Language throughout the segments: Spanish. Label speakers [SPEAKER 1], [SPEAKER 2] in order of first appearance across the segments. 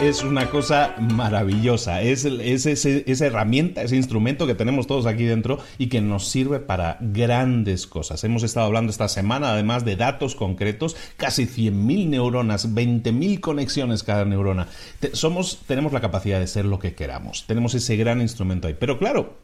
[SPEAKER 1] Es una cosa maravillosa, es, esa herramienta, ese instrumento que tenemos todos aquí dentro y que nos sirve para grandes cosas. Hemos estado hablando esta semana además de datos concretos, casi 100.000 neuronas, 20.000 conexiones cada neurona. somos, tenemos la capacidad de ser lo que queramos, tenemos ese gran instrumento ahí. Pero claro,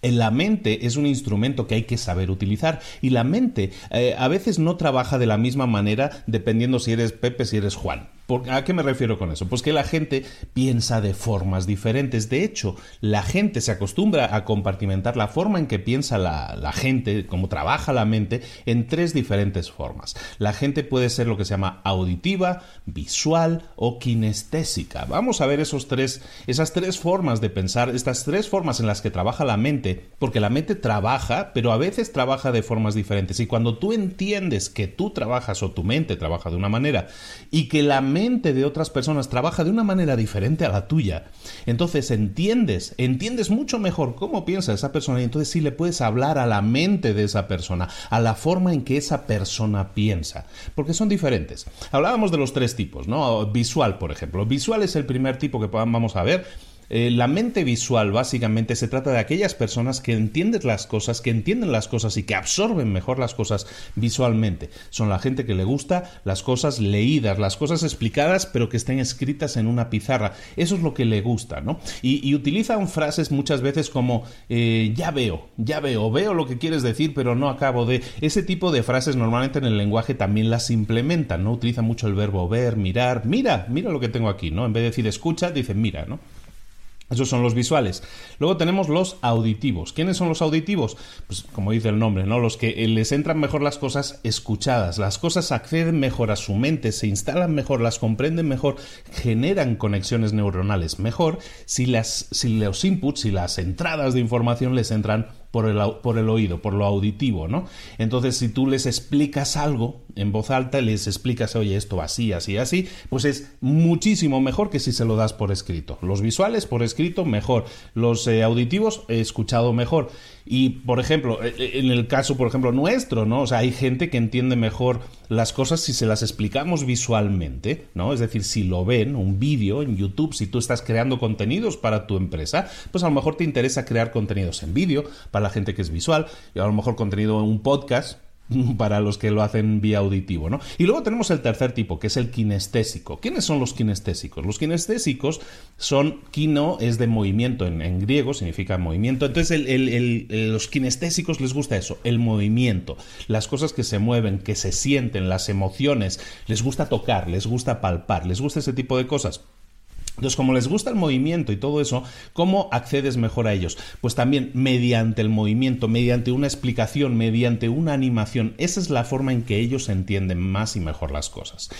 [SPEAKER 1] la mente es un instrumento que hay que saber utilizar y la mente eh, a veces no trabaja de la misma manera dependiendo si eres Pepe, si eres Juan. ¿A qué me refiero con eso? Pues que la gente piensa de formas diferentes. De hecho, la gente se acostumbra a compartimentar la forma en que piensa la, la, gente, cómo trabaja la mente, en tres diferentes formas. La gente puede ser lo que se llama auditiva, visual o kinestésica. Vamos a ver esos tres, esas tres formas de pensar, estas tres formas en las que trabaja la mente, porque la mente trabaja, pero a veces trabaja de formas diferentes. Y cuando tú entiendes que tú trabajas o tu mente trabaja de una manera y que la mente de otras personas trabaja de una manera diferente a la tuya, entonces entiendes, entiendes mucho mejor cómo piensa esa persona y entonces sí le puedes hablar a la mente de esa persona, a la forma en que esa persona piensa, porque son diferentes. Hablábamos de los tres tipos, ¿no? Visual, por ejemplo. Visual es el primer tipo que vamos a ver eh, la mente visual básicamente se trata de aquellas personas que entienden las cosas, que entienden las cosas y que absorben mejor las cosas visualmente. Son la gente que le gusta las cosas leídas, las cosas explicadas, pero que estén escritas en una pizarra. Eso es lo que le gusta, ¿no? Y, utilizan frases muchas veces como eh, ya veo, ya veo, veo lo que quieres decir, pero no acabo de. Ese tipo de frases normalmente en el lenguaje también las implementan, ¿no? Utilizan mucho el verbo ver, mirar, mira, mira lo que tengo aquí, ¿no? En vez de decir escucha, dicen mira, ¿no? Esos son los visuales. Luego tenemos los auditivos. ¿Quiénes son los auditivos? Pues como dice el nombre, ¿no? Los que les entran mejor las cosas escuchadas. Las cosas acceden mejor a su mente, se instalan mejor, las comprenden mejor, generan conexiones neuronales mejor si, las, si los inputs, si las entradas de información les entran por el, por el oído, por lo auditivo, ¿no? Entonces, si tú les explicas algo en voz alta, les explicas, oye, esto así, así, así, pues es muchísimo mejor que si se lo das por escrito. Los visuales por escrito, mejor. Los eh, auditivos, he escuchado mejor. Y, por ejemplo, e, e, en el caso, por ejemplo, nuestro, ¿no? O sea, hay gente que entiende mejor las cosas si se las explicamos visualmente, ¿no? Es decir, si lo ven, un vídeo en YouTube, si tú estás creando contenidos para tu empresa, pues a lo mejor te interesa crear contenidos en vídeo la gente que es visual, y a lo mejor contenido en un podcast para los que lo hacen vía auditivo, ¿no? Y luego tenemos el tercer tipo, que es el kinestésico. ¿Quiénes son los kinestésicos? Los kinestésicos son, kino es de movimiento en, griego, significa movimiento. Entonces, los kinestésicos les gusta eso, el movimiento, las cosas que se mueven, que se sienten, las emociones, les gusta tocar, les gusta palpar, les gusta ese tipo de cosas. Entonces, como les gusta el movimiento y todo eso, ¿cómo accedes mejor a ellos? Pues también mediante el movimiento, mediante una explicación, mediante una animación. Esa es la forma en que ellos entienden más y mejor las cosas.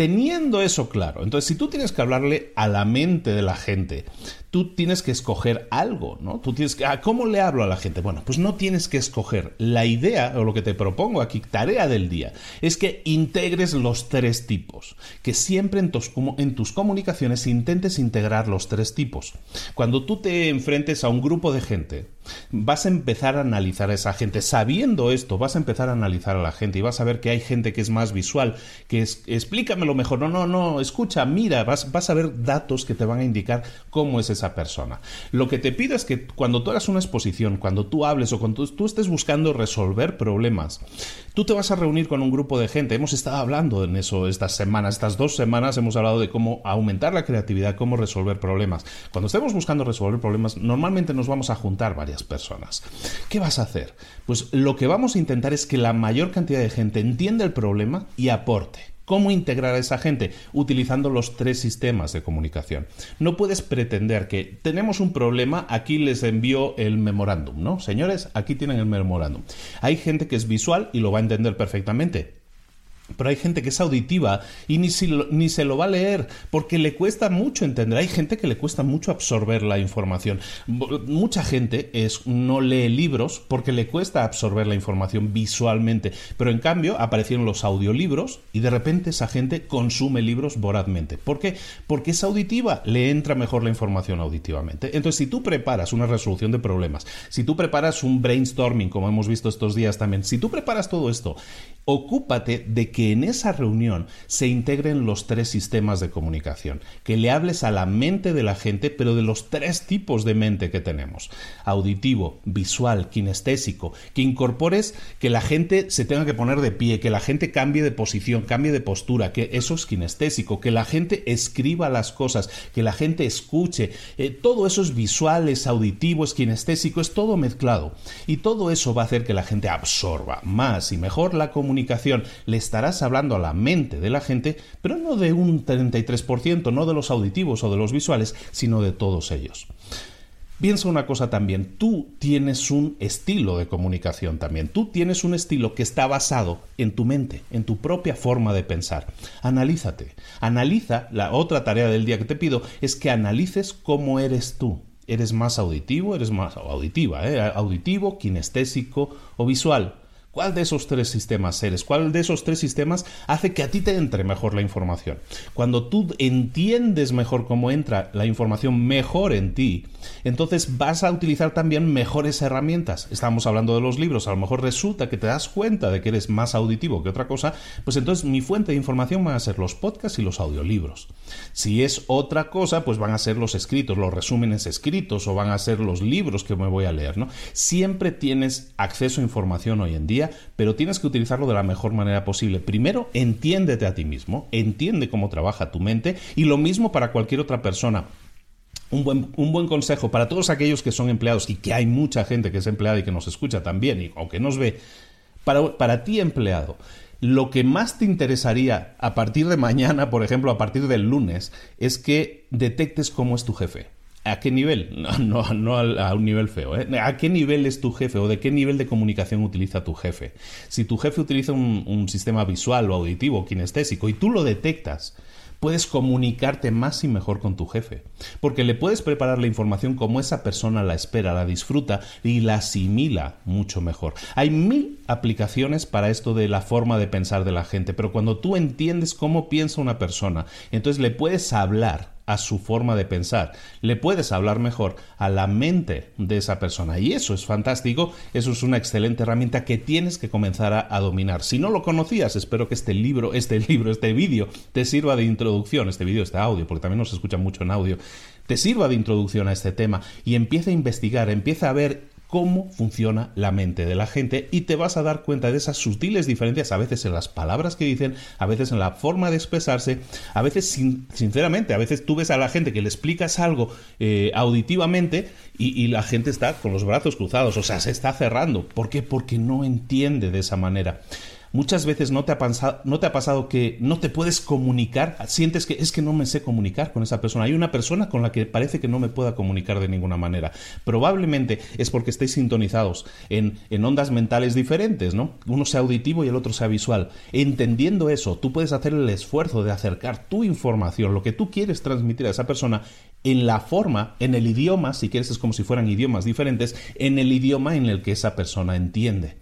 [SPEAKER 1] Teniendo eso claro, entonces si tú tienes que hablarle a la mente de la gente, tú tienes que escoger algo, ¿no? Tú tienes que, ah, ¿cómo le hablo a la gente? Bueno, pues no tienes que escoger. La idea, o lo que te propongo aquí, tarea del día, es que integres los tres tipos, que siempre en tus, en tus comunicaciones intentes integrar los tres tipos. Cuando tú te enfrentes a un grupo de gente, vas a empezar a analizar a esa gente. Sabiendo esto, vas a empezar a analizar a la gente y vas a ver que hay gente que es más visual, que es, explícamelo mejor. No, no, no, escucha, mira, vas, vas a ver datos que te van a indicar cómo es esa persona. Lo que te pido es que cuando tú hagas una exposición, cuando tú hables o cuando tú estés buscando resolver problemas, tú te vas a reunir con un grupo de gente. Hemos estado hablando en eso estas semanas, estas dos semanas hemos hablado de cómo aumentar la creatividad, cómo resolver problemas. Cuando estemos buscando resolver problemas, normalmente nos vamos a juntar varias personas. ¿Qué vas a hacer? Pues lo que vamos a intentar es que la mayor cantidad de gente entienda el problema y aporte. ¿Cómo integrar a esa gente? Utilizando los tres sistemas de comunicación. No puedes pretender que tenemos un problema, aquí les envío el memorándum, ¿no? Señores, aquí tienen el memorándum. Hay gente que es visual y lo va a entender perfectamente pero hay gente que es auditiva y ni, ni, se lo va a leer porque le cuesta mucho entender. Hay gente que le cuesta mucho absorber la información. Mucha gente es, no lee libros porque le cuesta absorber la información visualmente. Pero en cambio aparecieron los audiolibros y de repente esa gente consume libros vorazmente. ¿Por qué? Porque es auditiva, le entra mejor la información auditivamente. Entonces, si tú preparas una resolución de problemas, si tú preparas un brainstorming, como hemos visto estos días también, si tú preparas todo esto, ocúpate de que que en esa reunión se integren los tres sistemas de comunicación, que le hables a la mente de la gente, pero de los tres tipos de mente que tenemos, auditivo, visual, kinestésico, que incorpores que la gente se tenga que poner de pie, que la gente cambie de posición, cambie de postura, que eso es kinestésico, que la gente escriba las cosas, que la gente escuche, eh, todo eso es visual, es auditivo, es kinestésico, es todo mezclado. Y todo eso va a hacer que la gente absorba más y mejor la comunicación, le estará hablando a la mente de la gente, pero no de un 33%, no de los auditivos o de los visuales, sino de todos ellos. Piensa una cosa también, tú tienes un estilo de comunicación también, tú tienes un estilo que está basado en tu mente, en tu propia forma de pensar. Analízate, analiza, la otra tarea del día que te pido es que analices cómo eres tú. ¿Eres más auditivo? ¿Eres más auditiva? ¿eh? ¿Auditivo, kinestésico o visual? ¿Cuál de esos tres sistemas eres? ¿Cuál de esos tres sistemas hace que a ti te entre mejor la información? Cuando tú entiendes mejor cómo entra la información mejor en ti, entonces vas a utilizar también mejores herramientas. Estamos hablando de los libros, a lo mejor resulta que te das cuenta de que eres más auditivo que otra cosa, pues entonces mi fuente de información van a ser los podcasts y los audiolibros. Si es otra cosa, pues van a ser los escritos, los resúmenes escritos o van a ser los libros que me voy a leer, ¿no? Siempre tienes acceso a información hoy en día pero tienes que utilizarlo de la mejor manera posible. Primero, entiéndete a ti mismo, entiende cómo trabaja tu mente y lo mismo para cualquier otra persona. Un buen, un buen, consejo para todos aquellos que son empleados y que hay mucha gente que es empleada y que nos escucha también, y aunque nos ve, para, para ti empleado, lo que más te interesaría a partir de mañana, por ejemplo, a partir del lunes, es que detectes cómo es tu jefe. ¿A qué nivel? No, a, un nivel feo. ¿eh? ¿A qué nivel es tu jefe o de qué nivel de comunicación utiliza tu jefe? Si tu jefe utiliza un, sistema visual o auditivo, kinestésico, y tú lo detectas, puedes comunicarte más y mejor con tu jefe, porque le puedes preparar la información como esa persona la espera, la disfruta y la asimila mucho mejor. Hay mil aplicaciones para esto de la forma de pensar de la gente, pero cuando tú entiendes cómo piensa una persona, entonces le puedes hablar a su forma de pensar. Le puedes hablar mejor a la mente de esa persona. Y eso es fantástico, eso es una excelente herramienta que tienes que comenzar a, dominar. Si no lo conocías, espero que este libro, este libro, este vídeo te sirva de introducción, este vídeo, este audio, porque también nos escucha mucho en audio, te sirva de introducción a este tema y empieza a investigar, empieza a ver cómo funciona la mente de la gente y te vas a dar cuenta de esas sutiles diferencias, a veces en las palabras que dicen, a veces en la forma de expresarse, a veces sinceramente, a veces tú ves a la gente que le explicas algo eh, auditivamente y, la gente está con los brazos cruzados, o sea, se está cerrando. ¿Por qué? Porque no entiende de esa manera. Muchas veces no te, ha pasado, no te ha pasado que no te puedes comunicar, sientes que es que no me sé comunicar con esa persona. Hay una persona con la que parece que no me pueda comunicar de ninguna manera. Probablemente es porque estéis sintonizados en, en ondas mentales diferentes, ¿no? Uno sea auditivo y el otro sea visual. Entendiendo eso, tú puedes hacer el esfuerzo de acercar tu información, lo que tú quieres transmitir a esa persona, en la forma, en el idioma, si quieres es como si fueran idiomas diferentes, en el idioma en el que esa persona entiende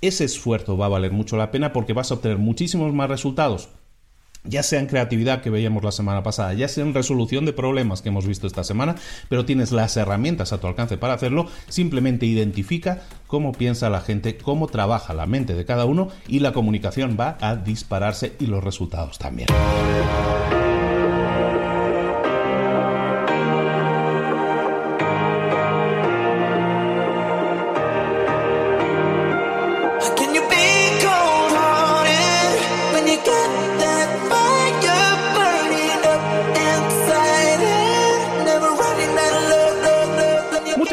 [SPEAKER 1] ese esfuerzo va a valer mucho la pena porque vas a obtener muchísimos más resultados ya sea en creatividad que veíamos la semana pasada, ya sea en resolución de problemas que hemos visto esta semana, pero tienes las herramientas a tu alcance para hacerlo, simplemente identifica cómo piensa la gente, cómo trabaja la mente de cada uno y la comunicación va a dispararse y los resultados también.